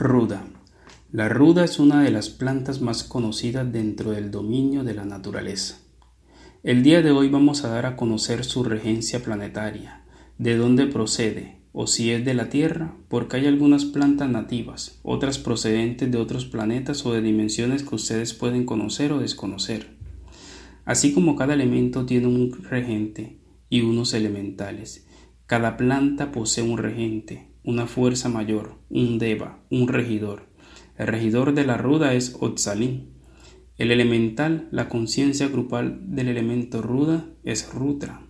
Ruda. La ruda es una de las plantas más conocidas dentro del dominio de la naturaleza. El día de hoy vamos a dar a conocer su regencia planetaria, de dónde procede, o si es de la Tierra, porque hay algunas plantas nativas, otras procedentes de otros planetas o de dimensiones que ustedes pueden conocer o desconocer. Así como cada elemento tiene un regente y unos elementales, cada planta posee un regente, una fuerza mayor, un deva, un regidor. El regidor de la ruda es Otzalín. El elemental, la conciencia grupal del elemento ruda, es Rutra.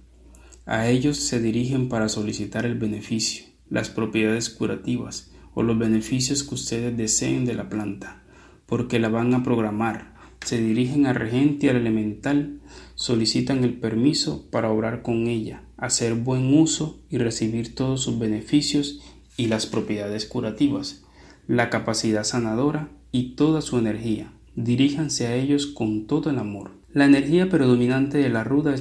A ellos se dirigen para solicitar el beneficio, las propiedades curativas o los beneficios que ustedes deseen de la planta, porque la van a programar. Se dirigen al regente y al elemental, solicitan el permiso para obrar con ella, hacer buen uso y recibir todos sus beneficios y las propiedades curativas, la capacidad sanadora y toda su energía. Diríjanse a ellos con todo el amor. La energía predominante de la ruda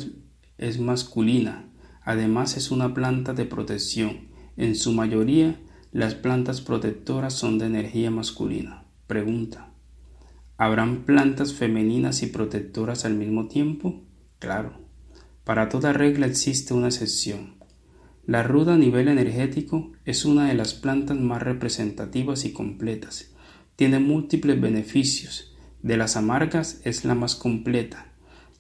es, masculina, además es una planta de protección. En su mayoría, las plantas protectoras son de energía masculina. Pregunta. ¿Habrán plantas femeninas y protectoras al mismo tiempo? Claro. Para toda regla existe una excepción. La ruda a nivel energético es una de las plantas más representativas y completas. Tiene múltiples beneficios. De las amargas es la más completa.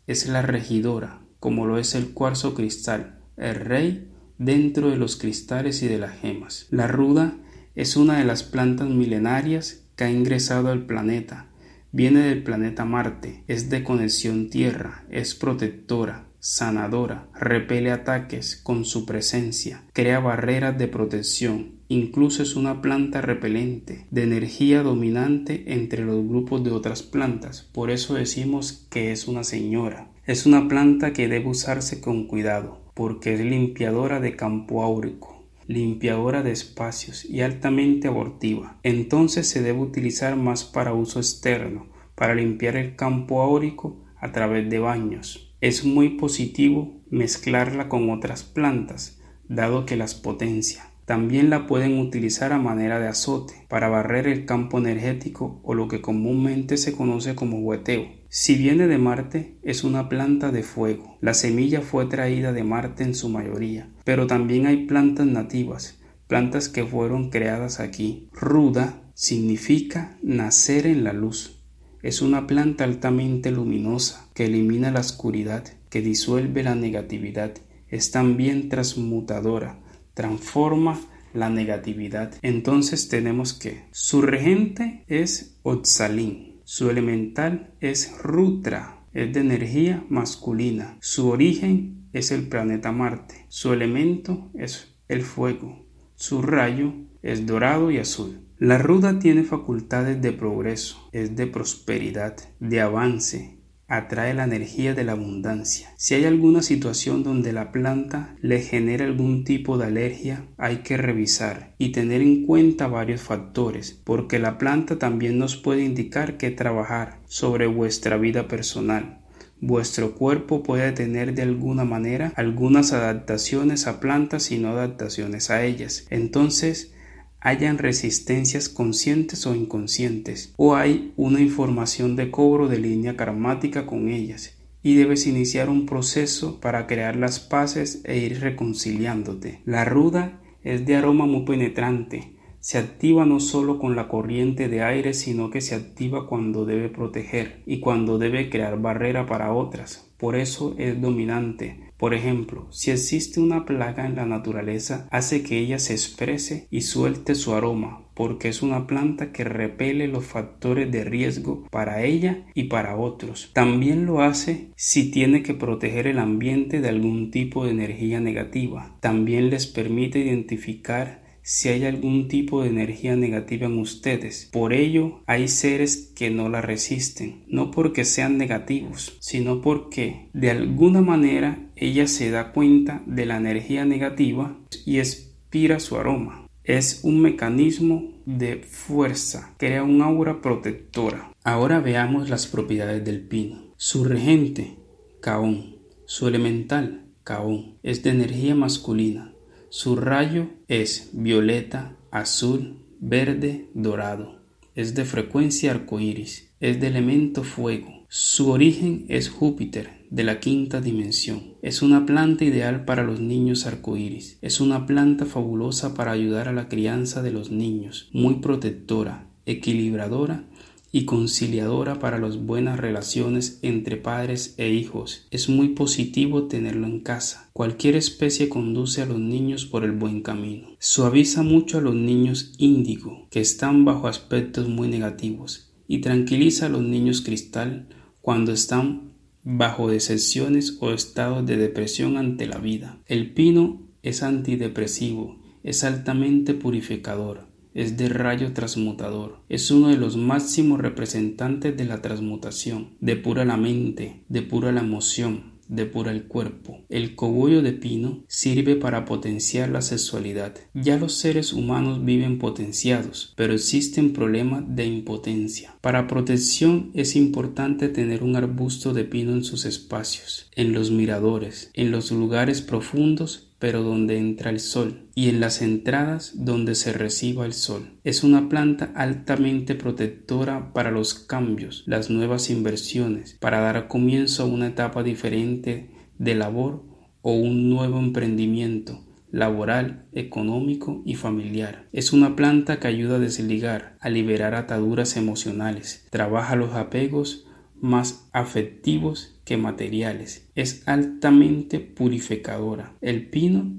Es la regidora, como lo es el cuarzo cristal, el rey dentro de los cristales y de las gemas. La ruda es una de las plantas milenarias que ha ingresado al planeta. Viene del planeta Marte, es de conexión tierra, es protectora, sanadora, repele ataques con su presencia, crea barreras de protección, incluso es una planta repelente, de energía dominante entre los grupos de otras plantas, por eso decimos que es una señora. Es una planta que debe usarse con cuidado, porque es limpiadora de campo áurico, limpiadora de espacios y altamente abortiva. Entonces se debe utilizar más para uso externo, para limpiar el campo áurico a través de baños, es muy positivo mezclarla con otras plantas, dado que las potencia. También la pueden utilizar a manera de azote para barrer el campo energético o lo que comúnmente se conoce como hueteo. Si viene de Marte, es una planta de fuego. La semilla fue traída de Marte en su mayoría, pero también hay plantas nativas, plantas que fueron creadas aquí. Ruda significa nacer en la luz. Es una planta altamente luminosa que elimina la oscuridad, que disuelve la negatividad. Es también transmutadora, transforma la negatividad. Entonces tenemos que su regente es Otzalín, su elemental es Rutra, es de energía masculina. Su origen es el planeta Marte. Su elemento es el fuego. Su rayo es dorado y azul. La ruda tiene facultades de progreso, es de prosperidad, de avance, atrae la energía de la abundancia. Si hay alguna situación donde la planta le genera algún tipo de alergia, hay que revisar y tener en cuenta varios factores, porque la planta también nos puede indicar que trabajar sobre vuestra vida personal. Vuestro cuerpo puede tener de alguna manera algunas adaptaciones a plantas y no adaptaciones a ellas. Entonces, hayan resistencias conscientes o inconscientes, o hay una información de cobro de línea karmática con ellas, y debes iniciar un proceso para crear las paces e ir reconciliándote. La ruda es de aroma muy penetrante, se activa no solo con la corriente de aire, sino que se activa cuando debe proteger y cuando debe crear barrera para otras. Por eso es dominante, por ejemplo, si existe una plaga en la naturaleza, hace que ella se exprese y suelte su aroma, porque es una planta que repele los factores de riesgo para ella y para otros. También lo hace si tiene que proteger el ambiente de algún tipo de energía negativa. También les permite identificar si hay algún tipo de energía negativa en ustedes. Por ello, hay seres que no la resisten, no porque sean negativos, sino porque de alguna manera ella se da cuenta de la energía negativa y expira su aroma. Es un mecanismo de fuerza, crea un aura protectora. Ahora veamos las propiedades del pino. Su regente, Caón. Su elemental, Caón, es de energía masculina su rayo es violeta, azul, verde, dorado. Es de frecuencia arcoíris. Es de elemento fuego. Su origen es Júpiter, de la quinta dimensión. Es una planta ideal para los niños arcoíris. Es una planta fabulosa para ayudar a la crianza de los niños, muy protectora, equilibradora y conciliadora para las buenas relaciones entre padres e hijos. Es muy positivo tenerlo en casa. Cualquier especie conduce a los niños por el buen camino. Suaviza mucho a los niños índigo, que están bajo aspectos muy negativos, y tranquiliza a los niños cristal cuando están bajo decepciones o estados de depresión ante la vida. El pino es antidepresivo, es altamente purificador, es de rayo transmutador, es uno de los máximos representantes de la transmutación, depura la mente, depura la emoción, depura el cuerpo. El cogollo de pino sirve para potenciar la sexualidad. Ya los seres humanos viven potenciados, pero existen problemas de impotencia. Para protección es importante tener un arbusto de pino en sus espacios, en los miradores, en los lugares profundos pero donde entra el sol, y en las entradas donde se reciba el sol. Es una planta altamente protectora para los cambios, las nuevas inversiones, para dar comienzo a una etapa diferente de labor o un nuevo emprendimiento laboral, económico y familiar. Es una planta que ayuda a desligar, a liberar ataduras emocionales, trabaja los apegos más afectivos que materiales. Es altamente purificadora. El pino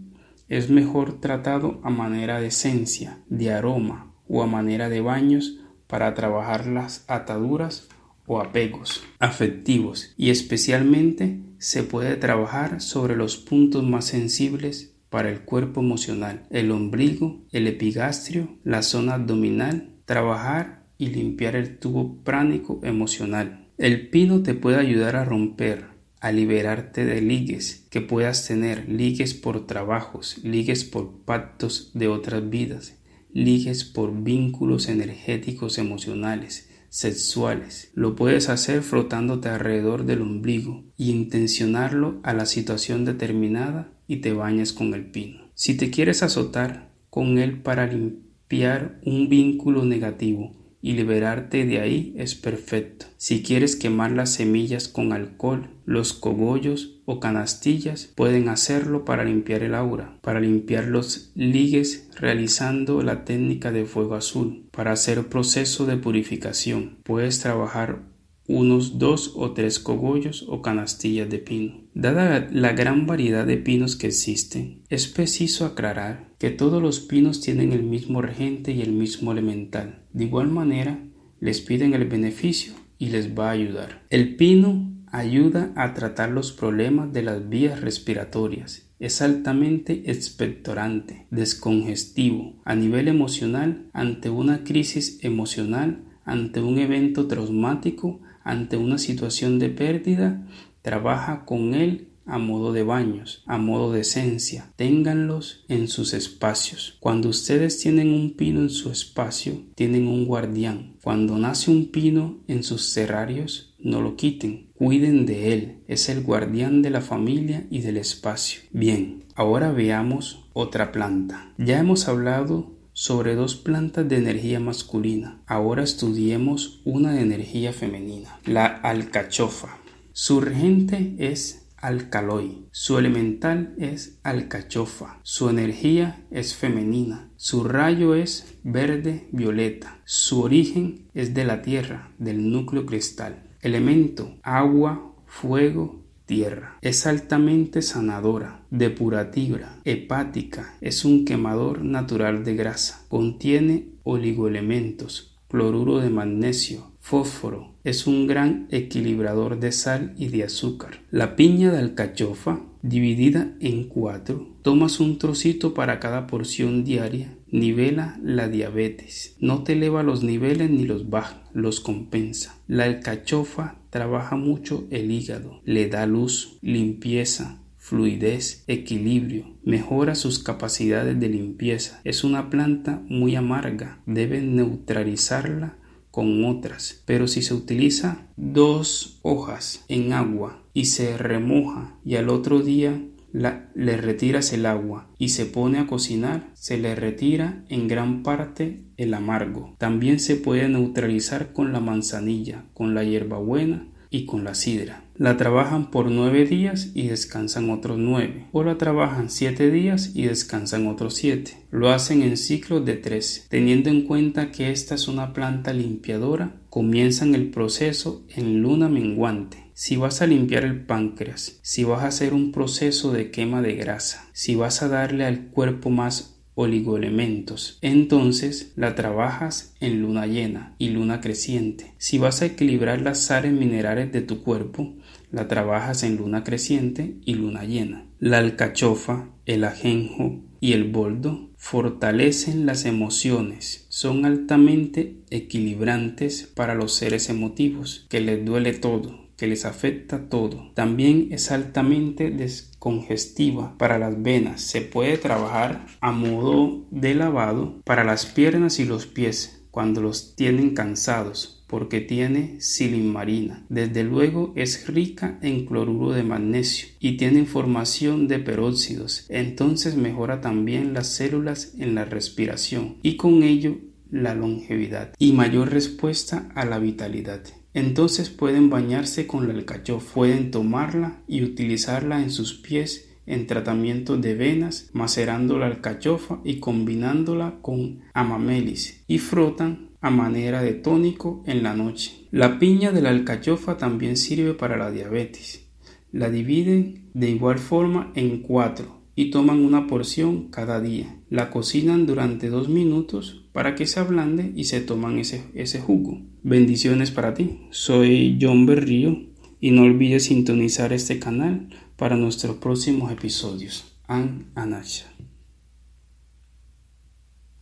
es mejor tratado a manera de esencia, de aroma o a manera de baños para trabajar las ataduras o apegos afectivos y especialmente se puede trabajar sobre los puntos más sensibles para el cuerpo emocional, el ombligo, el epigastrio, la zona abdominal, trabajar y limpiar el tubo pránico emocional. El pino te puede ayudar a romper, a liberarte de ligues que puedas tener, ligues por trabajos, ligues por pactos de otras vidas, ligues por vínculos energéticos emocionales, sexuales. Lo puedes hacer frotándote alrededor del ombligo y intencionarlo a la situación determinada y te bañas con el pino. Si te quieres azotar con él para limpiar un vínculo negativo, y liberarte de ahí es perfecto. Si quieres quemar las semillas con alcohol, los cogollos o canastillas pueden hacerlo para limpiar el aura, para limpiar los ligues realizando la técnica de fuego azul, para hacer proceso de purificación. Puedes trabajar unos dos o tres cogollos o canastillas de pino. Dada la gran variedad de pinos que existen, es preciso aclarar que todos los pinos tienen el mismo regente y el mismo elemental. De igual manera, les piden el beneficio y les va a ayudar. El pino ayuda a tratar los problemas de las vías respiratorias. Es altamente expectorante, descongestivo, a nivel emocional ante una crisis emocional, ante un evento traumático, ante una situación de pérdida, trabaja con él a modo de baños, a modo de esencia. Ténganlos en sus espacios. Cuando ustedes tienen un pino en su espacio, tienen un guardián. Cuando nace un pino en sus terrarios, no lo quiten. Cuiden de él. Es el guardián de la familia y del espacio. Bien, ahora veamos otra planta. Ya hemos hablado sobre dos plantas de energía masculina. Ahora estudiemos una de energía femenina, la alcachofa. Su regente es alcaloy, su elemental es alcachofa, su energía es femenina, su rayo es verde violeta, su origen es de la tierra, del núcleo cristal, elemento agua, fuego tierra. Es altamente sanadora, depurativa, hepática, es un quemador natural de grasa. Contiene oligoelementos, cloruro de magnesio, fósforo, es un gran equilibrador de sal y de azúcar. La piña de alcachofa, dividida en cuatro, tomas un trocito para cada porción diaria, nivela la diabetes. No te eleva los niveles ni los baja, los compensa. La alcachofa trabaja mucho el hígado, le da luz, limpieza, fluidez, equilibrio, mejora sus capacidades de limpieza. Es una planta muy amarga, deben neutralizarla con otras, pero si se utiliza dos hojas en agua y se remoja y al otro día le retiras el agua y se pone a cocinar, se le retira en gran parte el amargo. También se puede neutralizar con la manzanilla, con la hierbabuena y con la sidra. La trabajan por nueve días y descansan otros nueve, o la trabajan siete días y descansan otros siete. Lo hacen en ciclos de tres. Teniendo en cuenta que esta es una planta limpiadora, comienzan el proceso en luna menguante. Si vas a limpiar el páncreas, si vas a hacer un proceso de quema de grasa, si vas a darle al cuerpo más oligoelementos. Entonces la trabajas en luna llena y luna creciente. Si vas a equilibrar las sales minerales de tu cuerpo, la trabajas en luna creciente y luna llena. La alcachofa, el ajenjo y el boldo fortalecen las emociones, son altamente equilibrantes para los seres emotivos, que les duele todo, que les afecta todo. También es altamente descongestiva para las venas. Se puede trabajar a modo de lavado para las piernas y los pies cuando los tienen cansados porque tiene silimarina. Desde luego es rica en cloruro de magnesio y tiene formación de peróxidos. Entonces mejora también las células en la respiración y con ello la longevidad y mayor respuesta a la vitalidad. Entonces pueden bañarse con la alcachofa, pueden tomarla y utilizarla en sus pies en tratamiento de venas, macerando la alcachofa y combinándola con amamelis y frotan a manera de tónico en la noche. La piña de la alcachofa también sirve para la diabetes. La dividen de igual forma en cuatro y toman una porción cada día. La cocinan durante dos minutos para que se ablande y se toman ese, ese jugo. Bendiciones para ti. Soy John Berrío y no olvides sintonizar este canal para nuestros próximos episodios. An Anasha.